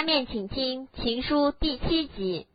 下面请听《情书》第七集。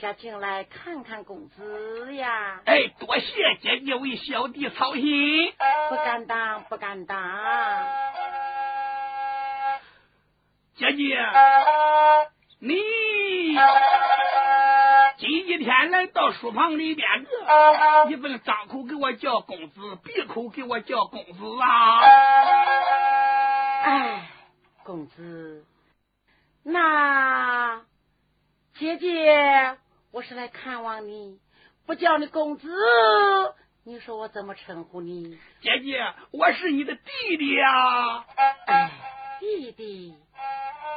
下进来看看公子呀！哎，多谢姐姐为小弟操心。不敢当，不敢当。姐姐，你今一天来到书房里边，你不能张口给我叫公子，闭口给我叫公子啊！哎，公子，那姐姐。我是来看望你，不叫你公子，你说我怎么称呼你？姐姐，我是你的弟弟呀！哎，弟弟，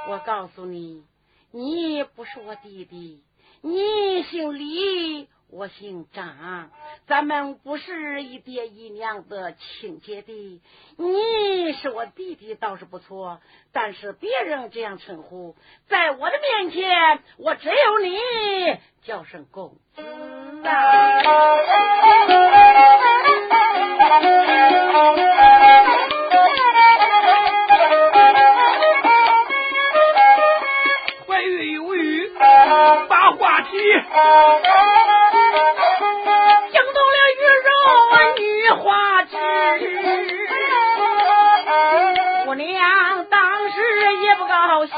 我告诉你，你不是我弟弟，你姓李。我姓张，咱们不是一爹一娘的亲姐弟。你是我弟弟倒是不错，但是别人这样称呼，在我的面前，我只有你叫声公子啊。怀孕有余，把话题。娘当时也不高兴，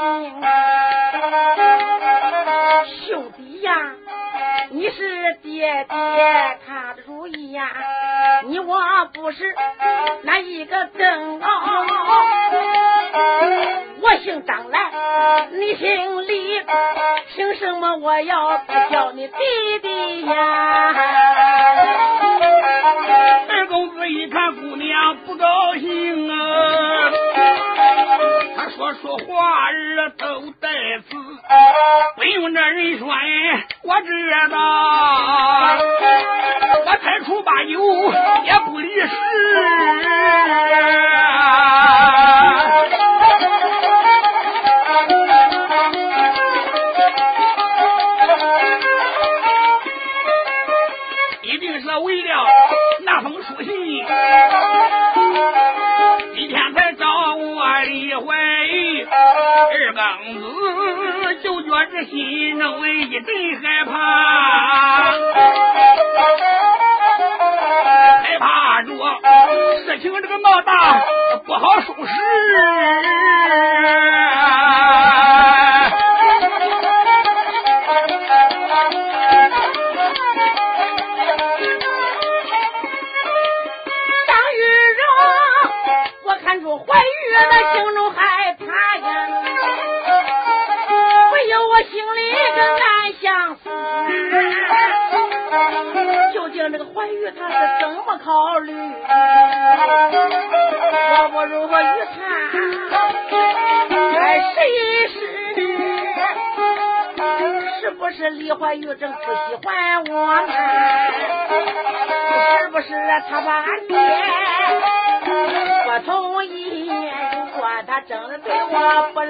兄弟呀，你是爹爹，他的主意呀，你我不是那一个正哦。我姓张来，你姓李，凭什么我要不叫你弟弟呀？二公子一看姑娘不高兴啊，他说说话儿都带字，不用这人说哎。我知道，我开出八九也不离十。刚子，就觉着心中一阵害怕，害怕着事情这个闹大，不好收拾。他把俺爹不同意？如果他真的对我不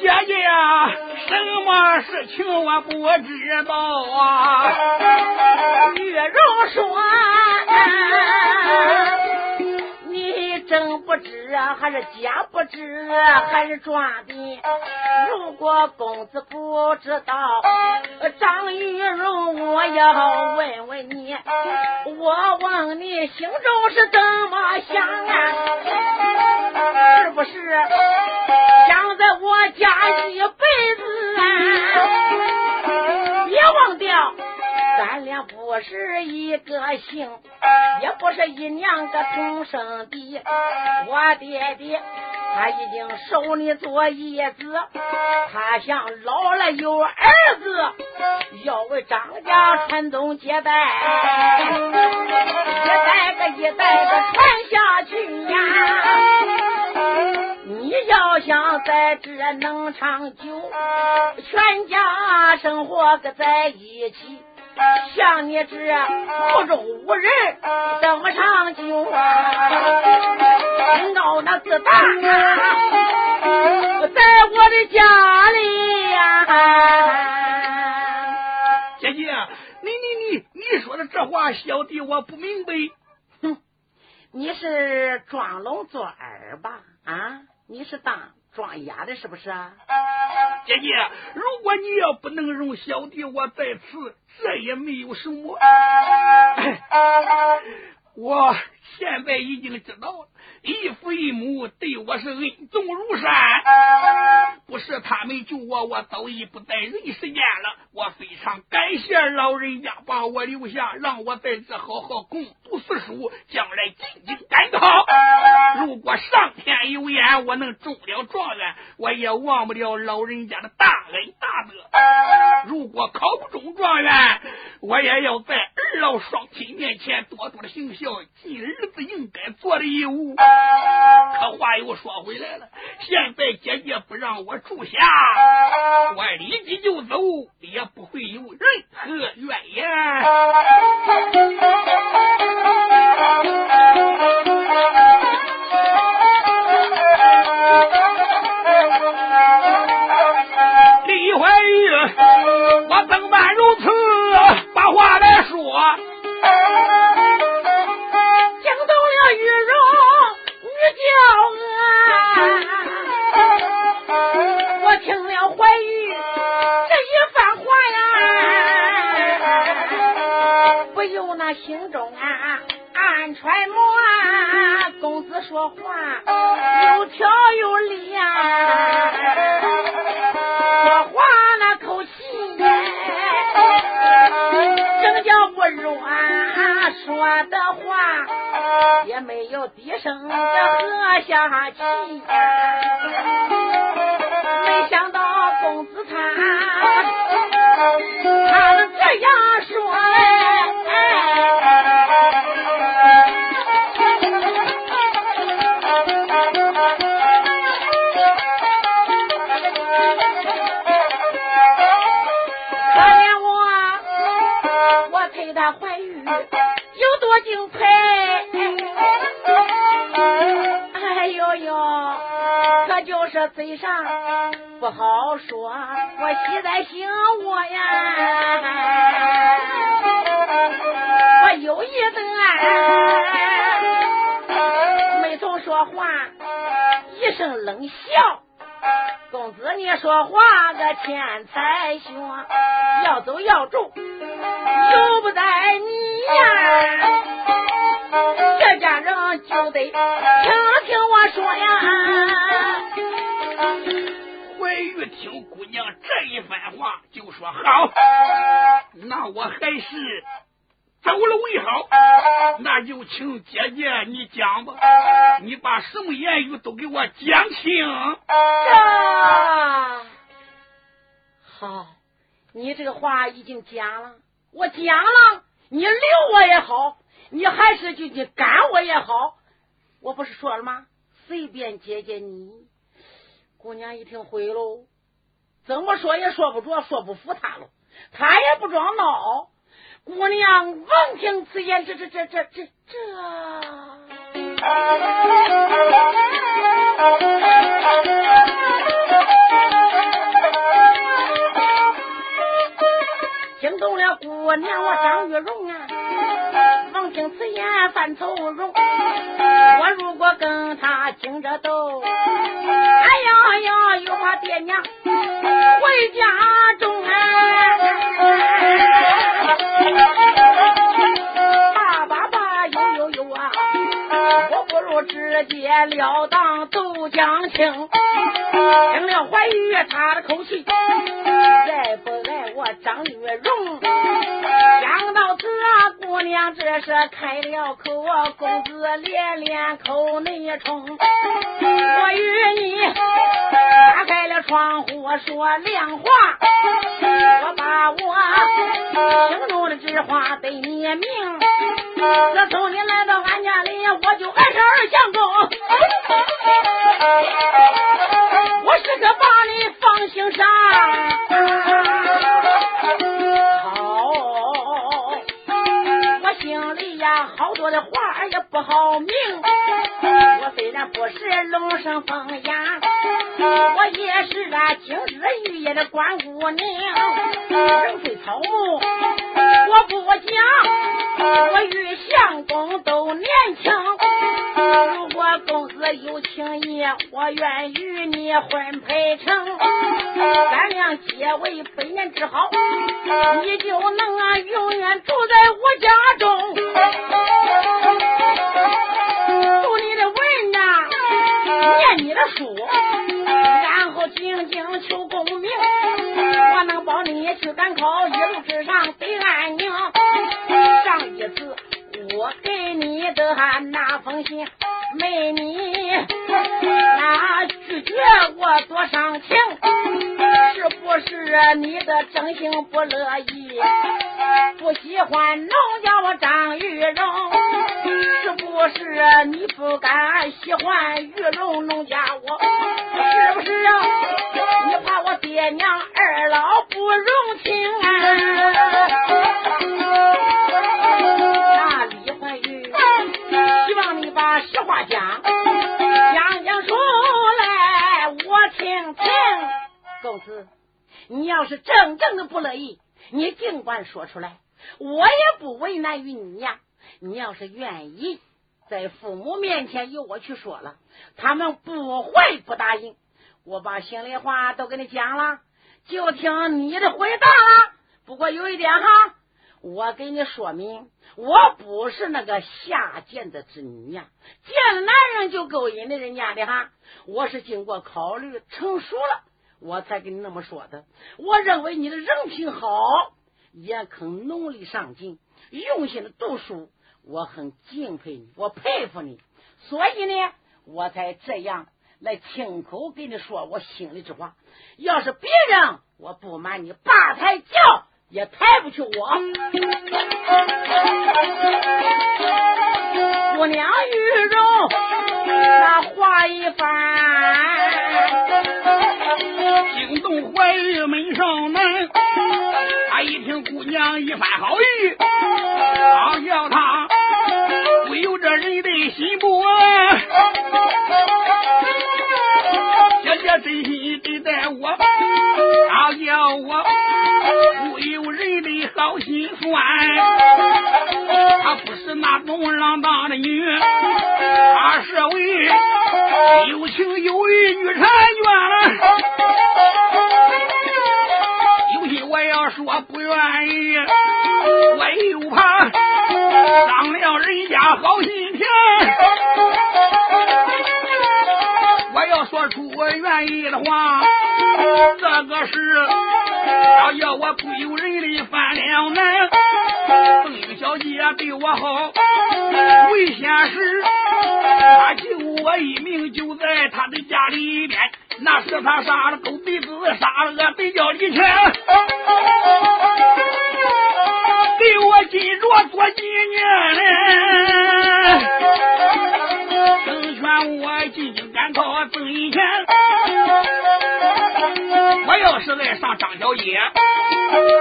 姐姐呀，什么事情我不知道啊？”玉荣说。你真不知还是假不知，还是装的？如果公子不知道，张玉荣，我要问问你，我问你心中是怎么想啊？是不是在我家一辈子啊？别忘掉。咱俩不是一个姓，也不是一娘个同生的。我爹爹他已经收你做义子，他想老了有儿子，要为张家传宗接代，一代个一代个传下去呀。你要想在这能长久，全家生活个在一起。像你这目中无人，怎么长久啊？闹那自大，在我的家里呀。姐姐，你你你你说的这话，小弟我不明白。哼，你是装聋作耳吧？啊，你是当。装哑的是不是啊，姐姐？如果你要不能容小弟我在此，这也没有什么。我现在已经知道了。一父一母对我是恩重如山，不是他们救我，我早已不在人世间了。我非常感谢老人家把我留下，让我在这好好攻读四书，将来进京赶考。如果上天有眼，我能中了状元，我也忘不了老人家的大恩大德。如果考不中状元，我也要在二老双亲面前多多的行孝，尽儿子应该做的义务。可话又说回来了，现在姐姐不让我住下，我立即就走，也不会有任何怨言。我听了怀玉这一番话呀不由那心中啊暗揣摩公子说话有条有理呀说话那口气呀真叫不软说的话也没有低声的喝下去，没想到公子他他这样说嘞，可怜我，我陪他怀孕。有多精彩！哎呦呦，可就是嘴上不好说，我喜在心窝呀。我有一段没从说话，一声冷笑。公子，你说话个天才凶，要走要住，由不得你呀。这家人就得听听我说呀。怀玉听姑娘这一番话，就说好，那我还是走了为好。那就请姐姐你讲吧，你把什么言语都给我讲清。这好，你这个话已经讲了，我讲了，你留我也好。你还是就你赶我也好，我不是说了吗？随便接接你。姑娘一听毁喽，怎么说也说不着，说不服他了。他也不装孬。姑娘闻听此言，这这这这这这，惊动了姑娘我张玉荣啊！闻听此言犯愁容，我如果跟他惊着斗，哎呀呀，又把爹娘回家中啊！爸爸爸，呦呦呦啊！我不如直接了当走江青，听了怀玉他的口气，爱不爱我张玉荣？想到此啊，姑娘这是开了口，公子连连口内冲。我与你打开了窗户说亮话，我把我心中的之话对你明。自从你来到俺家里，我就爱上二相公，我是个把你放心上。好，我心里呀好多的话也不好明。我虽然不是龙生凤呀，我也是那金枝玉叶的关姑娘，人非草木我不讲，我与相公都年轻。如果公子有情意，我愿与你婚配成，咱俩结为百年之好，你就能啊永远住在我家中。读你的文呐，念你的书，能保你去赶考，一路之上得安宁。上一次我给你的那封信，没你那拒绝我多伤情，是不是你的真心不乐意？不喜欢农家我张玉荣，是不是你不敢喜欢玉荣农家是真正的不乐意，你尽管说出来，我也不为难于你呀。你要是愿意，在父母面前由我去说了，他们不会不答应。我把心里话都跟你讲了，就听你的回答了。不过有一点哈，我给你说明，我不是那个下贱的织女呀，见了男人就勾引的人家的哈。我是经过考虑成熟了，我才跟你那么说的。我认为你的人品好，也肯努力上进，用心的读书，我很敬佩你，我佩服你，所以呢，我才这样来亲口跟你说我心里之话。要是别人，我不瞒你，八抬轿也抬不起我。姑娘玉容那话一番，惊动怀玉门上门。他一听姑娘一番好意，好叫他不由这人的心不安。真心对待我，好叫我不有人的好心酸。她不是那种浪荡的女，她是为有情有义女婵娟。有心我要说不愿意，我又怕伤了人家好心田。我愿意的话，这个是要要我不由人的犯两难。凤英小姐对我好，危险时她救我一命，就在她的家里边。那是他杀了狗鼻子，杀了个北郊李全，给我金镯做纪念嘞。成全我进京赶考挣银钱，我要是爱上张小姐，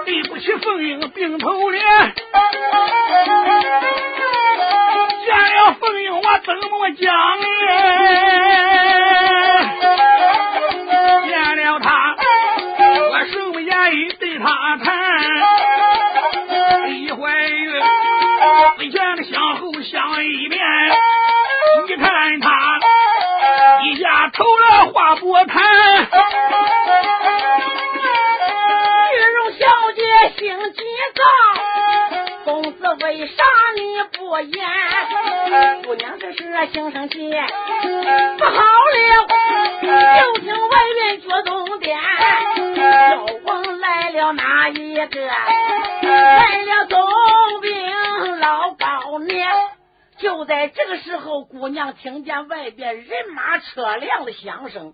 对不起凤英病头脸。见了凤英，我怎么讲呢？见了他，我什么言语对他谈。李怀玉为前的向后想一遍，不谈。玉容小姐心急躁，公子为啥你不言？姑娘这是心生气，不好了！就听外面脚动点，妖王来了哪一个？来了总兵老高年。就在这个时候，姑娘听见外边人马车辆的响声。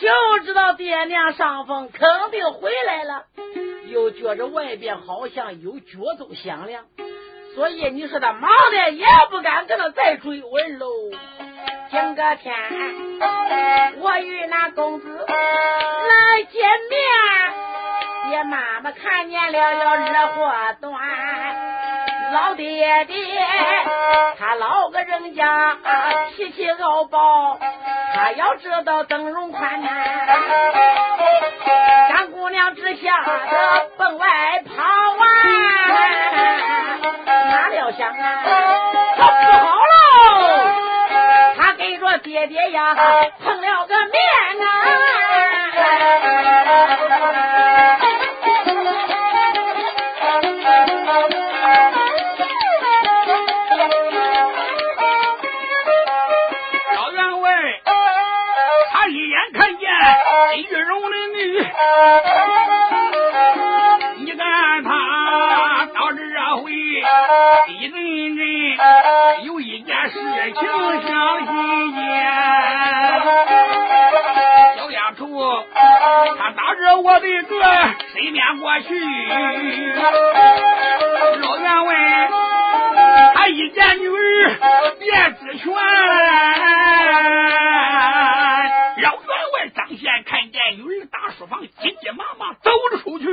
就知道爹娘上坟肯定回来了，又觉着外边好像有脚走响亮，所以你说他忙的也不敢跟他再追问喽。今个天，我与那公子来见面，爹妈妈看见了要热火端，老爹爹他老个人家脾气傲暴。他要知道灯笼宽呐，张姑娘只吓得奔外跑啊！哪料想啊，他不好喽！他给着爹爹呀碰了个面啊！你看他到这回一阵阵有一件事情想心间。小丫头，他打着我的个身边过去，老员外他一见女儿便知全。妈妈走了出去，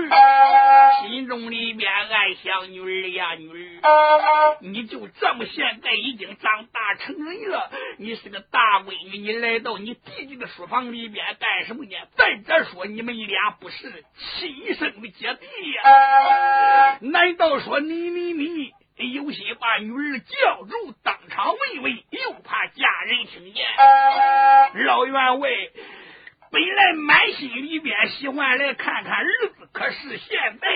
心中里面暗想：女儿呀，女儿，你就这么现在已经长大成人了，你是个大闺女，你来到你弟弟的书房里边干什么呢？再者说，你们俩不是亲生的姐弟呀？难道说你你你有心把女儿叫住，当场问问，又怕家人听见？老员外。喜欢来看看儿子，可是现在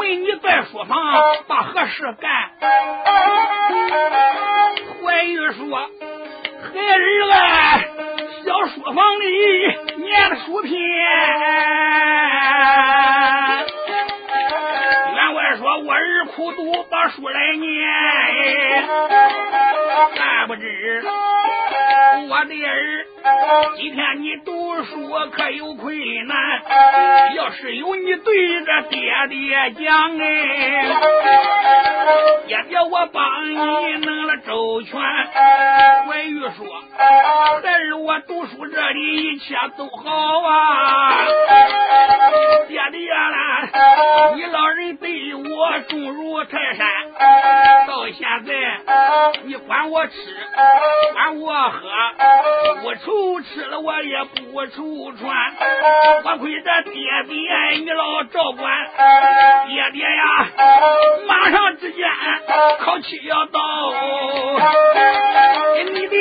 为你在书房把何事干？怀玉说：“孩儿啊，小书房里。”念书篇，员外说我儿苦读把书来念，还不知我的儿。今天你读读书可有困难？要是有你对着爹爹讲哎，爹爹我帮你弄了周全。关羽说：“孩儿我读书这里一切都好啊，爹爹啦，你老人对我重如泰山，到现在你管我吃，管我喝，我愁。”吃了，我也不愁穿。多亏这爹爹你老照管，爹爹呀，马上之间考期要到，你的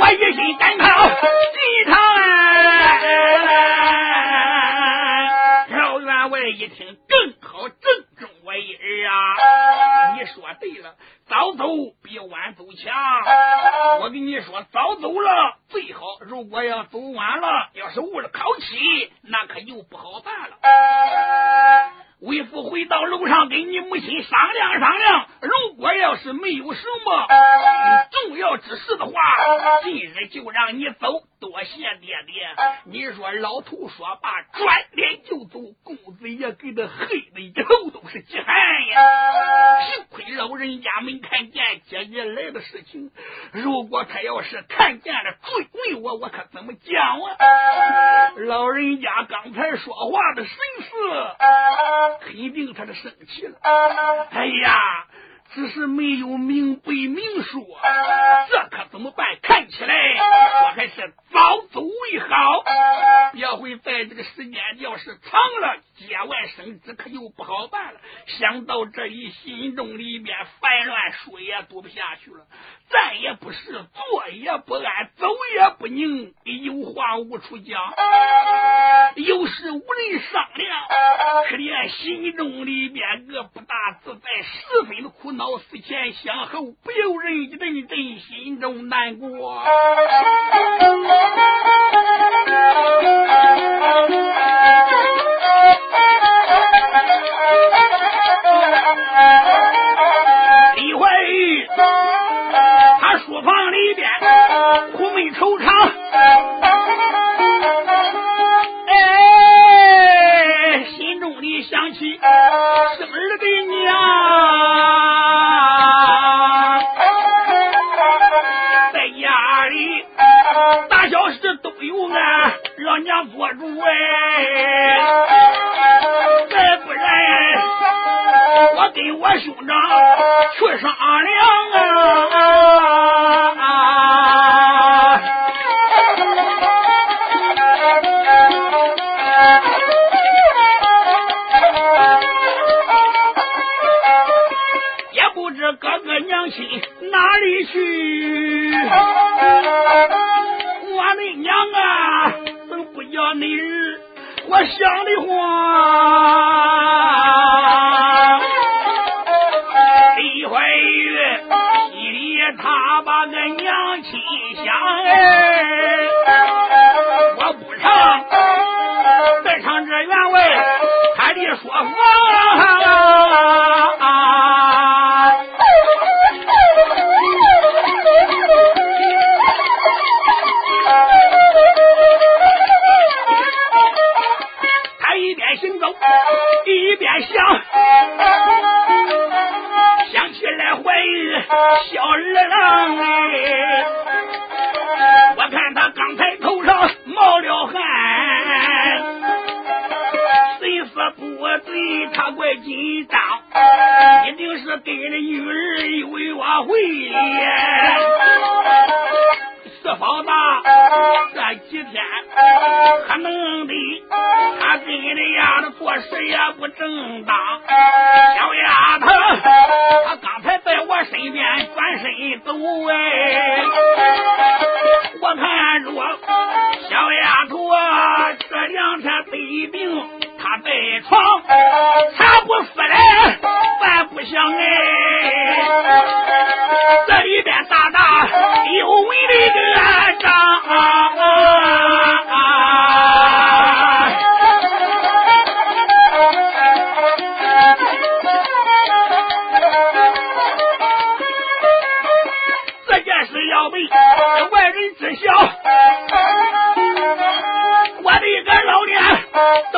我一心赶考进长安。中我意儿啊！你说对了。早走比晚走强，我跟你说，早走了最好。如果要走晚了，要是误了考期，那可就不好办了。为父回到楼上跟你母亲商量商量，如果要是没有什么重要之事的话，今日就让你走。多谢爹爹。你说老头说罢，转脸就走。公子也给他黑的一头都是饥寒呀。老人家没看见姐姐来的事情。如果他要是看见了，追问我，我可怎么讲啊？老人家刚才说话的神色。肯定他是生气了。哎呀，只是没有明白明说，这可怎么办？看起来我还是早走为好。别会在这个时间要是长了，节外生枝，可就不好办了。想到这里，心中里面烦乱，书也读不下去了。站也不是，坐也不安，走也不宁，有话无处讲，有事无人商量，可怜心中里面个不大自在，十分的苦恼。脑思前想后，不由人一阵阵心中难过。李怀玉，他书房里边苦闷惆怅，哎。你想起生儿的娘，在家里大小事都有俺老娘做主哎，再不然我跟我兄长去商量啊。亲哪里去？我的娘啊，都不要你，我想的慌。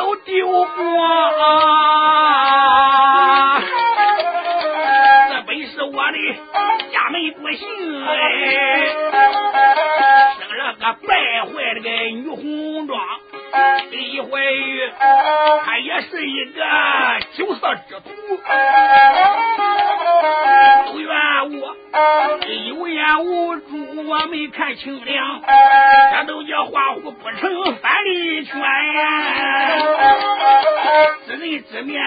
都丢光。这本是我的家门不幸哎，生了个败坏的个女红妆。李怀玉，他也是一个酒色之徒，都怨我有眼无珠，我没看清凉，这都叫花虎不成面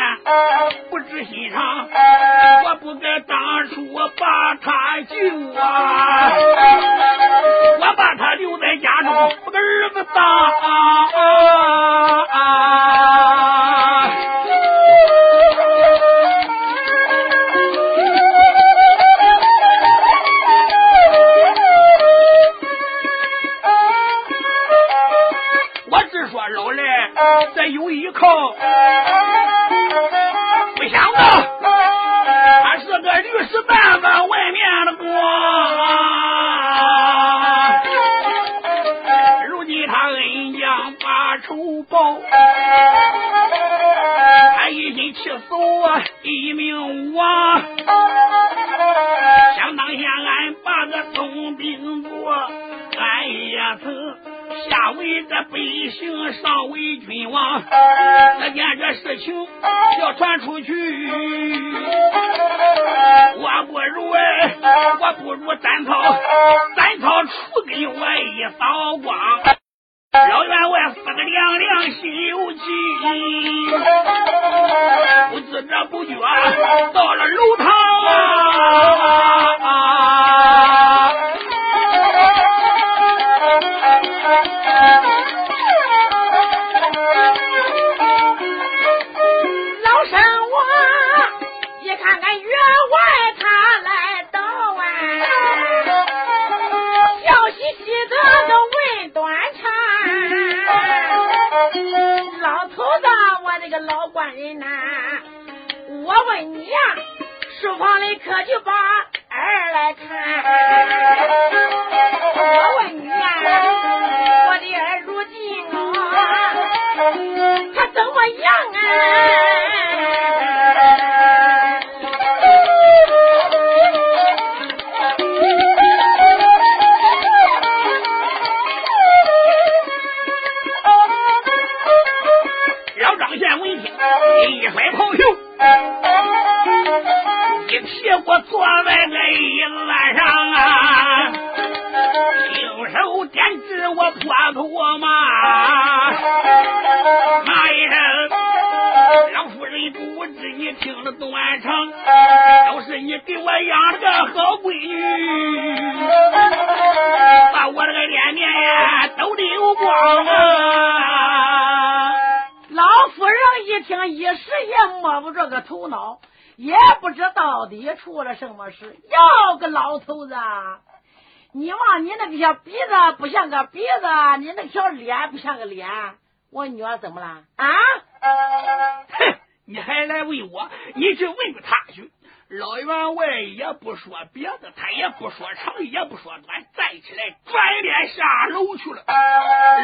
不远，到了路。我女儿怎么了？啊？哼！你还来问我？你去问问他去。老员外也不说别的，他也不说长，也不说短，站起来转脸下楼去了。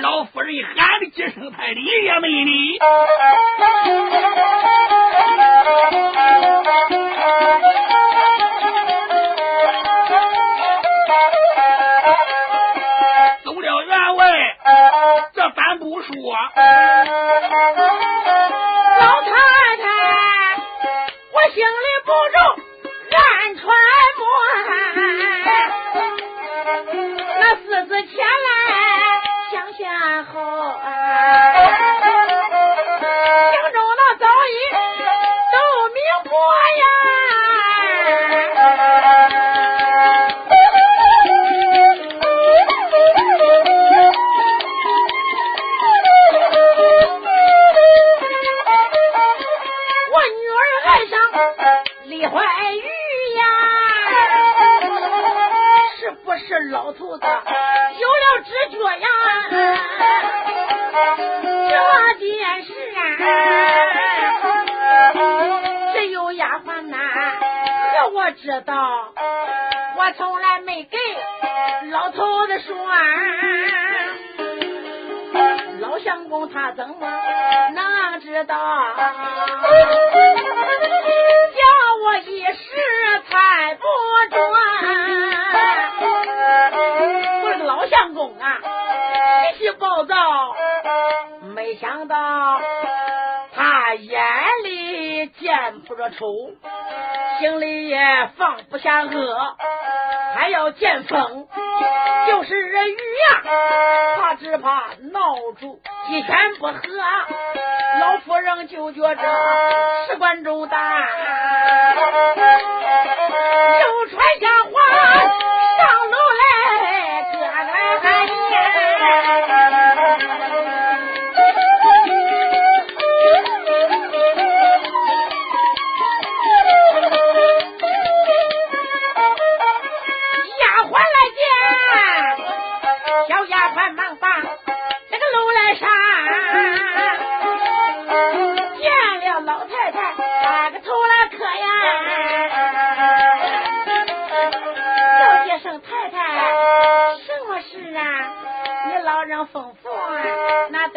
老夫人喊了几声，他理也没理。说。老太太，我心里不中。暗揣摩，那四子前来想想后，啊子有了知觉呀，这件事啊，只有丫鬟呐和我知道。我从来没给老头子说，老相公他怎么能知道？暴躁，没想到他眼里见不着丑。心里也放不下恶，还要见风，就是雨呀，他只怕闹出几天不和，老夫人就觉着事关重大，又传下话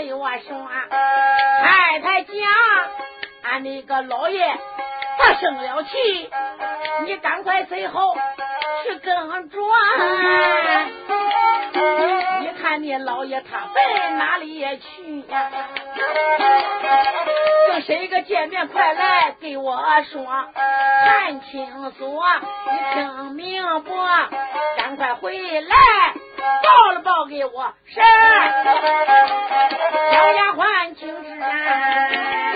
对我说：“太太讲，俺那个老爷他生了气，你赶快随后去跟着。你看你老爷他在哪里去呀？跟谁个见面？快来给我说，看清楚，你听明不？赶快回来。”报了报给我，是。小丫鬟请旨，哪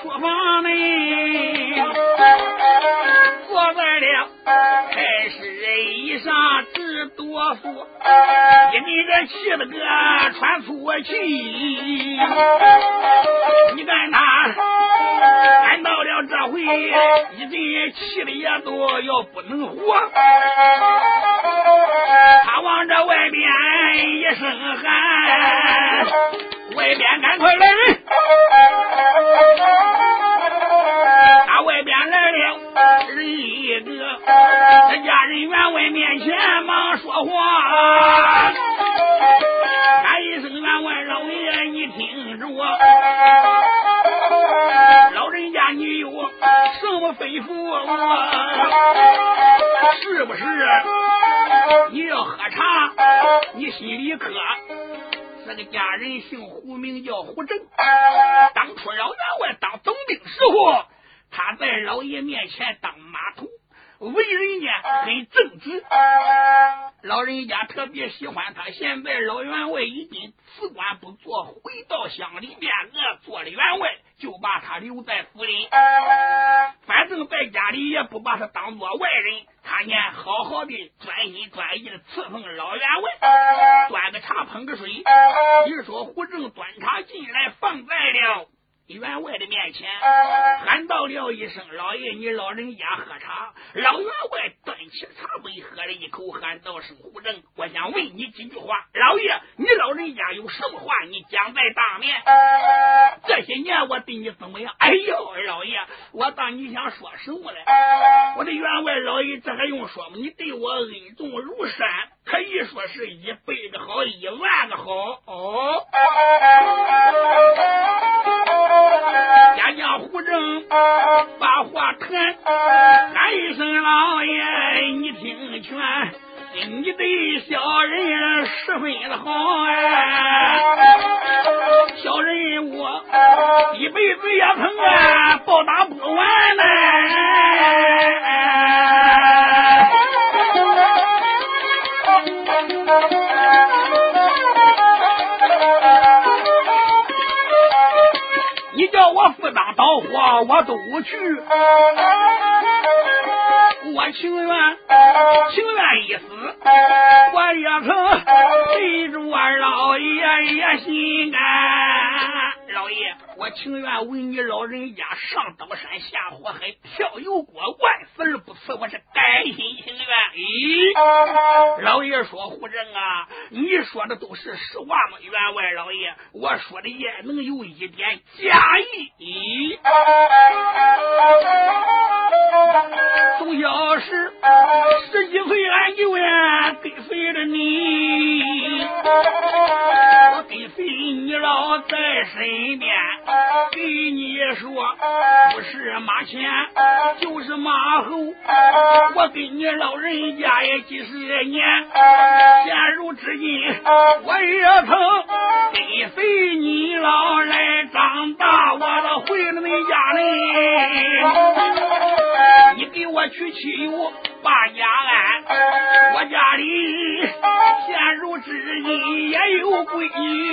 道书房里，坐在了太师椅上直哆嗦，一个个气了个喘粗气。你看他，俺到了这回，一阵气的也都要不能活。他往这外边一声喊，外边赶快来人！在家人员外面前忙说话，喊一声员外老爷，你听着我，老人家你有什么吩咐我？是不是你要喝茶？你心里渴？这个家人姓胡，名叫胡正。当初老员外当总兵时候，他在老爷面前当马头，为人家很正直。老人家特别喜欢他。现在老员外已经辞官不做，回到乡里面，我做了员外，就把他留在府里。反正在家里也不把他当做外人，他呢好好的专心专意的伺候老员外，端个茶捧个水。一说胡正端茶进来，放在了。员外的面前喊到了一声：“老爷，你老人家喝茶。”老员外端起茶杯喝了一口，喊道：“声胡正，我想问你几句话。老爷，你老人家有什么话，你讲在当面。这些年我对你怎么样？哎呦，老爷，我当你想说什么嘞？我的员外老爷，这还用说吗？你对我恩重如山，可以说是一辈子好，一万个好哦。胡正把话谈，喊一声老爷，你听劝，你对小人十分的好哎，小人我一辈子也疼啊报答不完呢。我好话我都去。我情愿情愿一死，我也曾陪着二老爷爷心安。我情愿为你老人家上刀山下火海跳油锅，万死而不辞，我是甘心情愿。咦，老爷说胡正啊，你说的都是实话吗？员外老爷，我说的也能有一点假意。从小时十几岁，俺就呀跟随着你，我跟随你老在身边，给你说不是马前就是马后，我跟你老人家也几十年，现如今我也曾跟随你老来长大，我都回了你家里。你给我娶妻有把家安，我家里现如今也有闺女，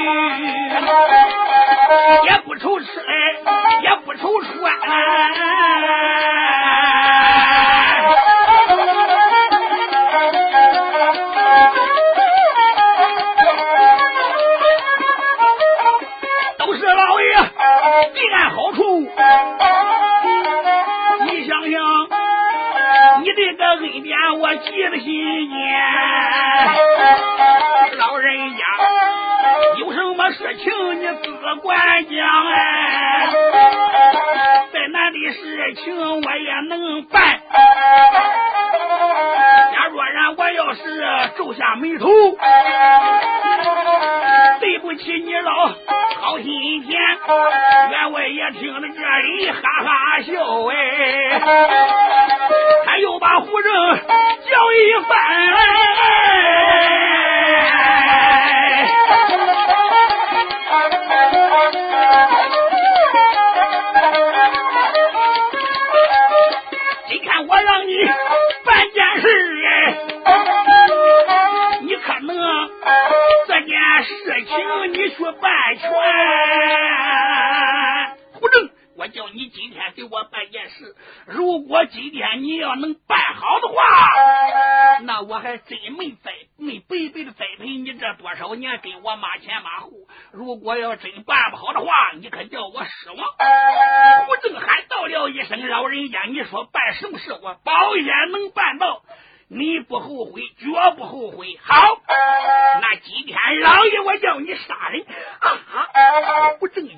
也不愁吃来，也不愁穿。都是老爷给俺好处。你想想，你这个恩典我记在心事情你自管讲哎，再难的事情我也能办。假若然我要是皱下眉头，对不起你老好心田，员外也听到这里哈哈笑哎。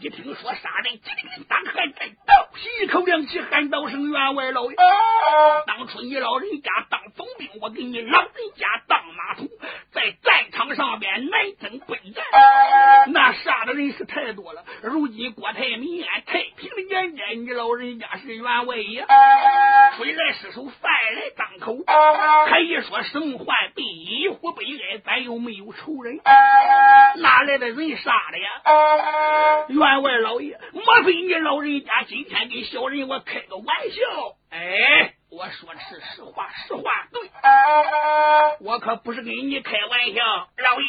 一听说杀人，急灵当喊在倒吸一口凉气，喊道声员外老爷。当初你老人家当总兵，我给你老人家当马头，在战场上面南征北战，的人是太多了。如今国泰民安，太平的年间，你老人家是员外呀，水来失手，饭来张口。还一说生患病，一呼悲哀，咱又没有仇人，哪来的人杀的呀？员外老爷，莫非你老人家今天给小人我开个玩笑？哎，我说的是实话，实话对，我可不是跟你开玩笑，老爷，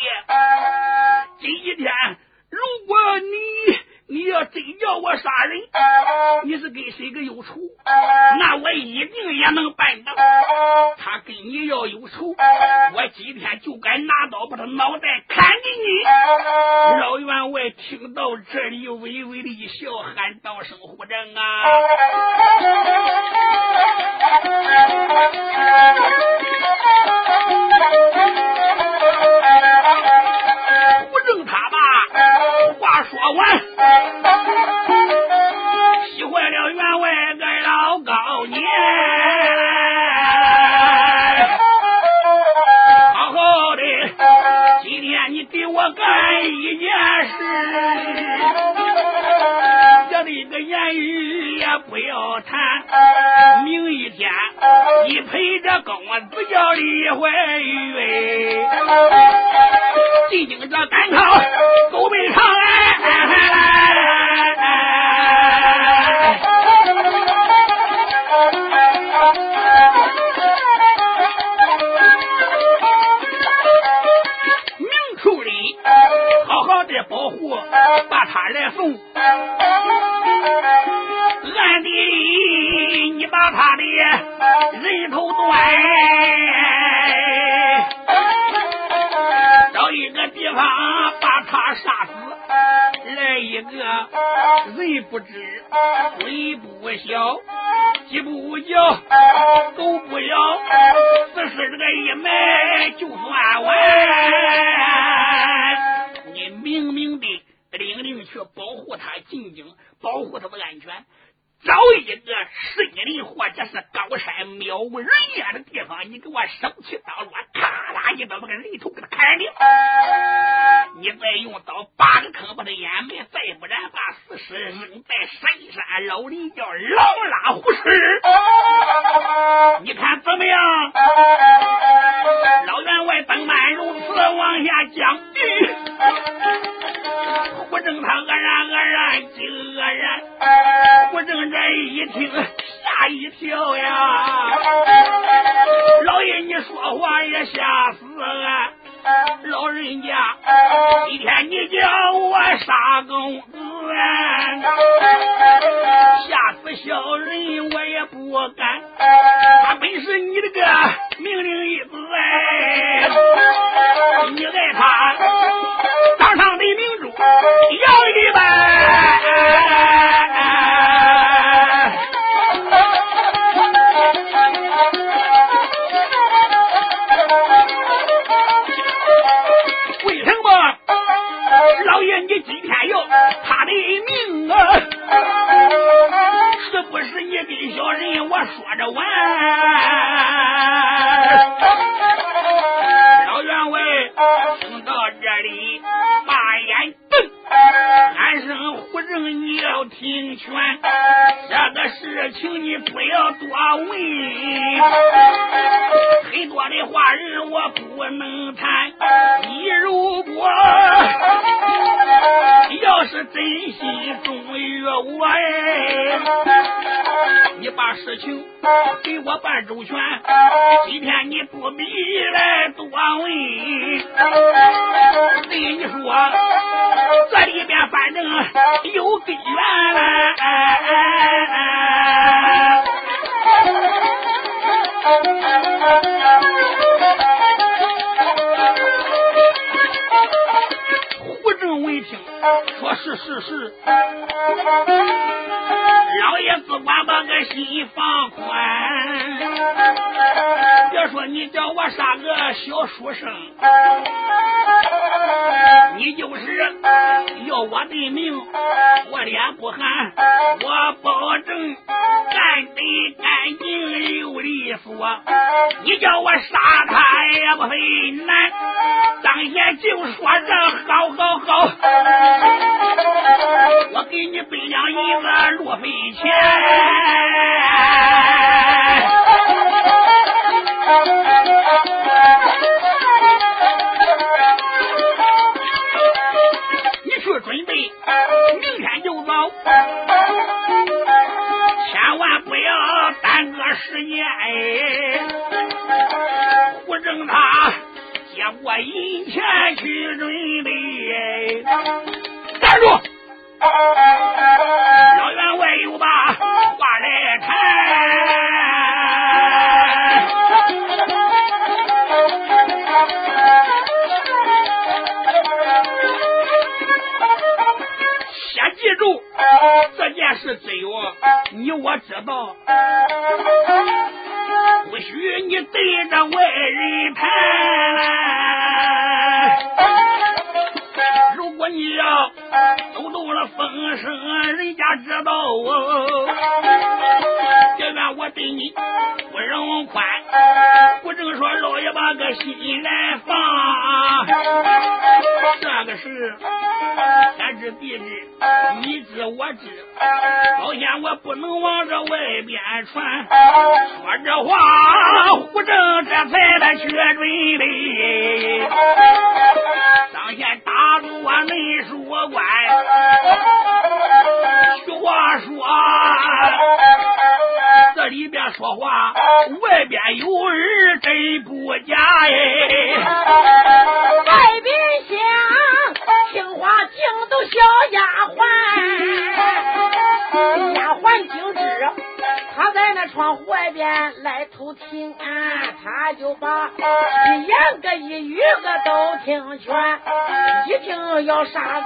今天如果你。你要真叫我杀人，你是跟谁个有仇？那我一定也能办到。他跟你要有仇，我今天就该拿刀把他脑袋砍给你。老员外听到这里，微微的一笑，喊道声：“胡正啊！” 说完。气坏了员外个老高年，好好的，今天你给我干一件事，这里的个言语要谈，明一天你陪着公子叫李怀玉，进京这赶考走北长安。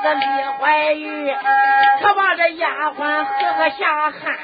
个李怀玉，他把这丫鬟喝下汗。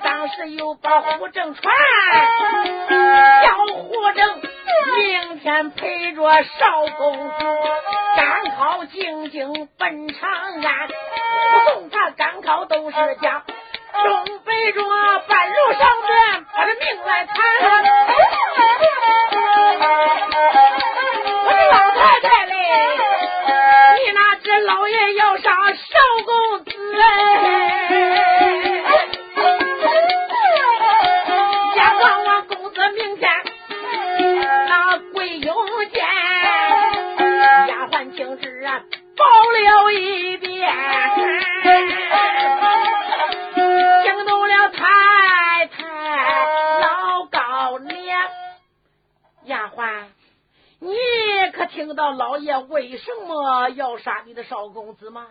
当时又把胡正传，叫胡正明天陪着少公子，赶考进京奔长安。护送他赶考都是假，准备着半路上边把这命来谈。我的老太太嘞，你哪知老爷要上杀你的少公子吗？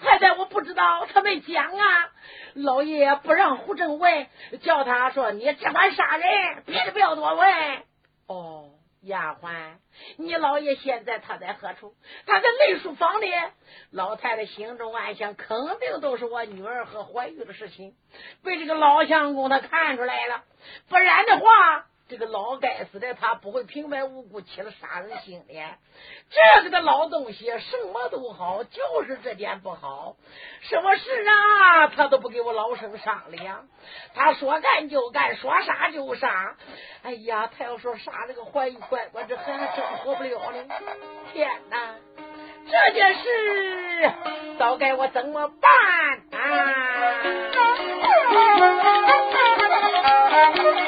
太太，我不知道，他没讲啊。老爷不让胡正问，叫他说你只管杀人，别的不要多问。哦。丫鬟，你老爷现在他在何处？他在内书房里。老太太心中暗想，肯定都是我女儿和怀玉的事情，被这个老相公他看出来了。不然的话，这个老该死的他不会平白无故起了杀人心的。这个的老东西什么都好，就是这点不好。什么事啊，他都不给我老生商量。他说干就干，说杀就杀。哎呀，他要说杀这个怀疑乖乖，这孩子真活不了了！天哪，这件事早该我怎么办啊？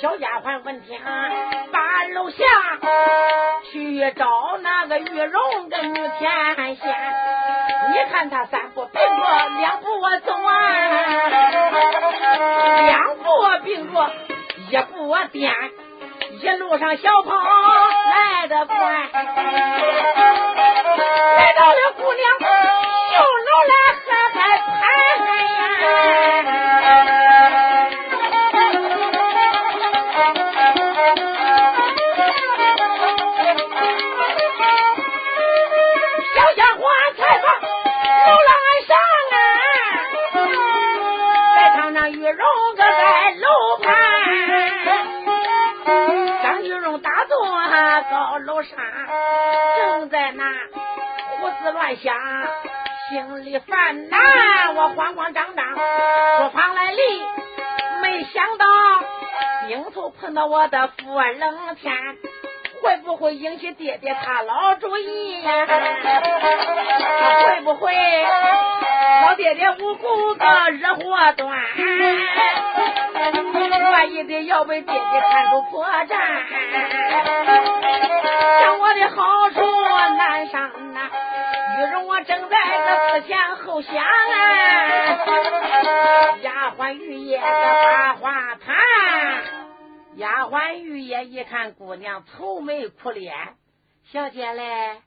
小丫鬟问天，把楼下去找那个玉容跟女天仙。你看他三步并作两步我走啊，两步并作一步我颠，一路上小跑来得快。来到了姑娘那我的富冷天，会不会引起爹爹他老主意呀？会不会老爹爹无辜个惹祸端？万一得要被爹爹看出破绽，将我的好处难上难。玉容我正在这思前后想啊，丫鬟玉叶这把话谈，丫鬟玉叶一看姑娘愁眉苦脸，小姐嘞，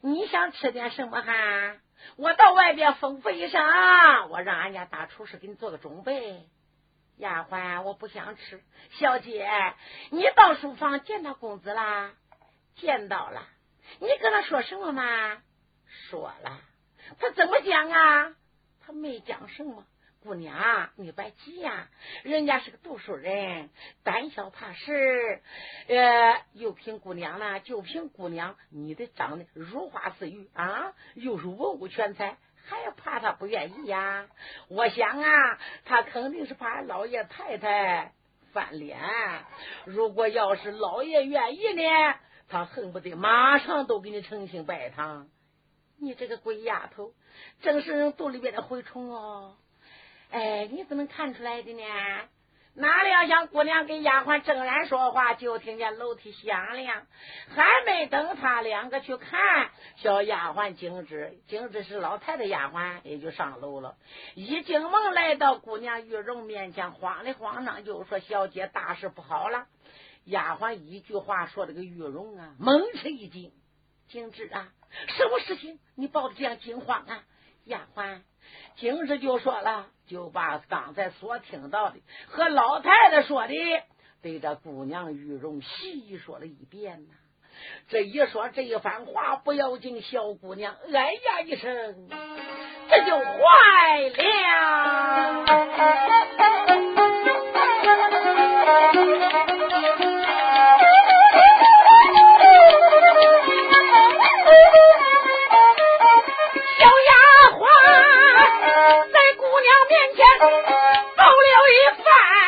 你想吃点什么哈？我到外边吩咐一声，我让俺家大厨师给你做个准备。丫鬟，我不想吃。小姐，你到书房见到公子啦？见到了。你跟他说什么吗？说了。他怎么讲啊？他没讲什么。姑娘，你别急呀，人家是个读书人，胆小怕事。呃，又凭姑娘呢，就凭姑娘，你得长得如花似玉啊，又是文武全才，还怕他不愿意呀？我想啊，他肯定是怕老爷太太翻脸。如果要是老爷愿意呢，他恨不得马上都给你成亲拜堂。你这个鬼丫头，正是人肚里边的蛔虫哦。哎，你怎么看出来的呢？哪料想姑娘跟丫鬟正然说话，就听见楼梯响亮，还没等他两个去看，小丫鬟景芝，景芝是老太太丫鬟，也就上楼了。一进门来到姑娘玉容面前，慌里慌张就说：“小姐，大事不好了！”丫鬟一句话说：“这个玉容啊，猛吃一惊。景芝啊，什么事情？你抱的这样惊慌啊？”丫鬟景致就说了。就把刚才所听到的和老太太说的，对着姑娘玉容细说了一遍呐。这一说这一番话不要紧，小姑娘哎呀一声，这就坏了。娘面前奏了一番。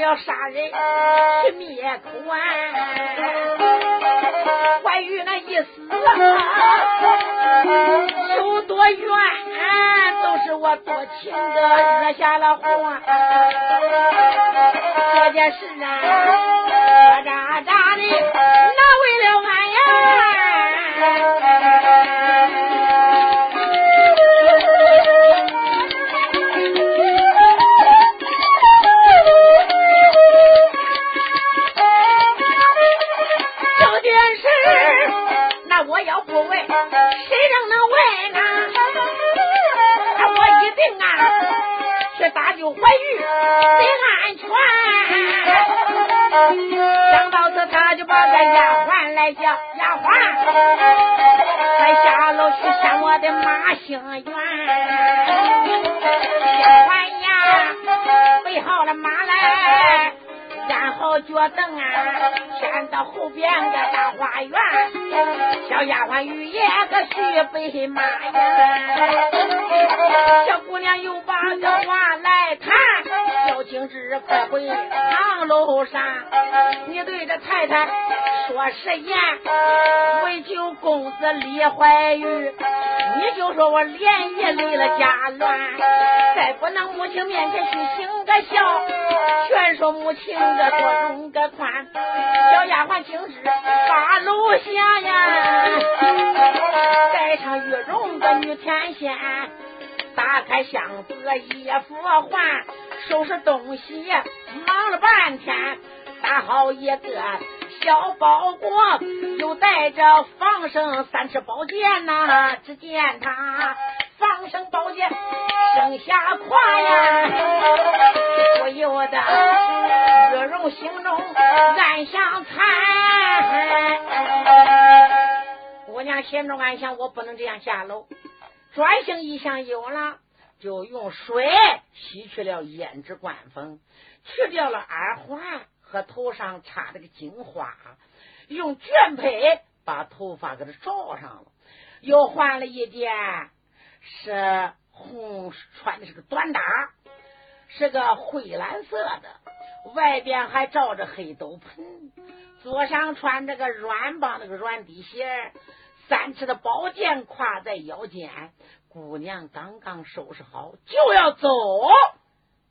要杀人去灭口啊！关羽那一死，有多冤、啊，都是我多情的惹下了祸、这件事啊，咋咋的，那为了俺呀。咋就怀孕？得安全。想到这，他就把这丫鬟来叫丫鬟，他下楼去欠我的马心愿。丫鬟呀，备好了马来，站好脚凳啊。到后边个大花园，小丫鬟玉叶个续杯马呀，小姑娘又把个话来谈，小青枝快回堂楼上，你对着太太说实言，为救公子李怀玉。你就说我连夜离了家乱，在不能母亲面前去行个孝，劝说母亲的多容个宽，小丫鬟请旨把楼下呀，带上玉容的女天仙。打开箱子一服换，收拾东西忙了半天，打好一个小包裹，又带着放生三尺宝剑呐。只见他放生宝剑生下胯呀，不由得月容心中暗想惨。姑娘心中暗想：我不能这样下楼。转身一想，有了。就用水洗去了胭脂冠粉，去掉了耳环和头上插的个金花，用绢佩把头发给他罩上了，又换了一件是红穿的是个短打，是个灰蓝色的，外边还罩着黑斗篷，左上穿着个软帮那个软底鞋，三尺的宝剑挎在腰间。姑娘刚刚收拾好就要走，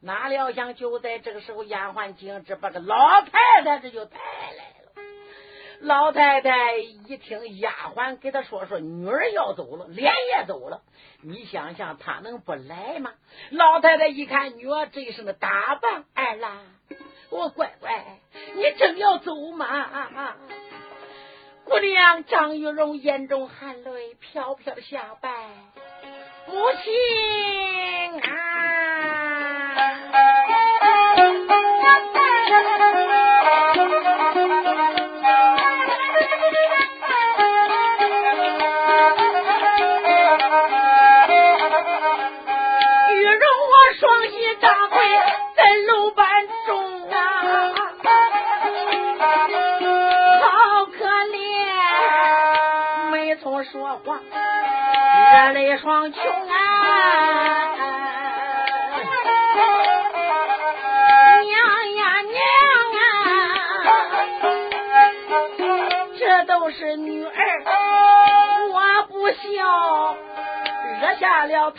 哪料想就在这个时候，丫鬟径直把个老太太这就带来了。老太太一听丫鬟给她说说女儿要走了，连夜走了。你想想，她能不来吗？老太太一看女儿这一身的打扮，哎啦，我乖乖，你真要走吗？姑娘张玉荣眼中含泪，飘飘下拜。母亲啊，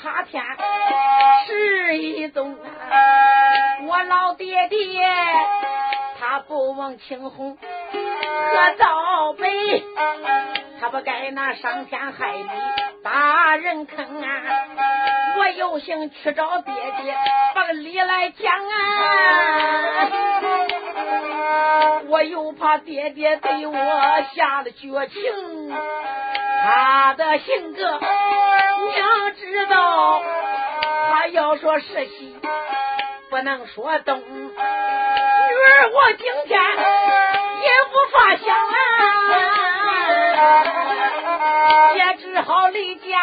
塌天是一宗啊！我老爹爹他不忘青红和皂白，他不该那伤天害理。把人坑啊！我有心去找爹爹，把个理来讲啊！我又怕爹爹对我下了绝情，他的性格娘知道，他要说是喜，不能说东。女儿，我今天也无法想啊！也只好离家。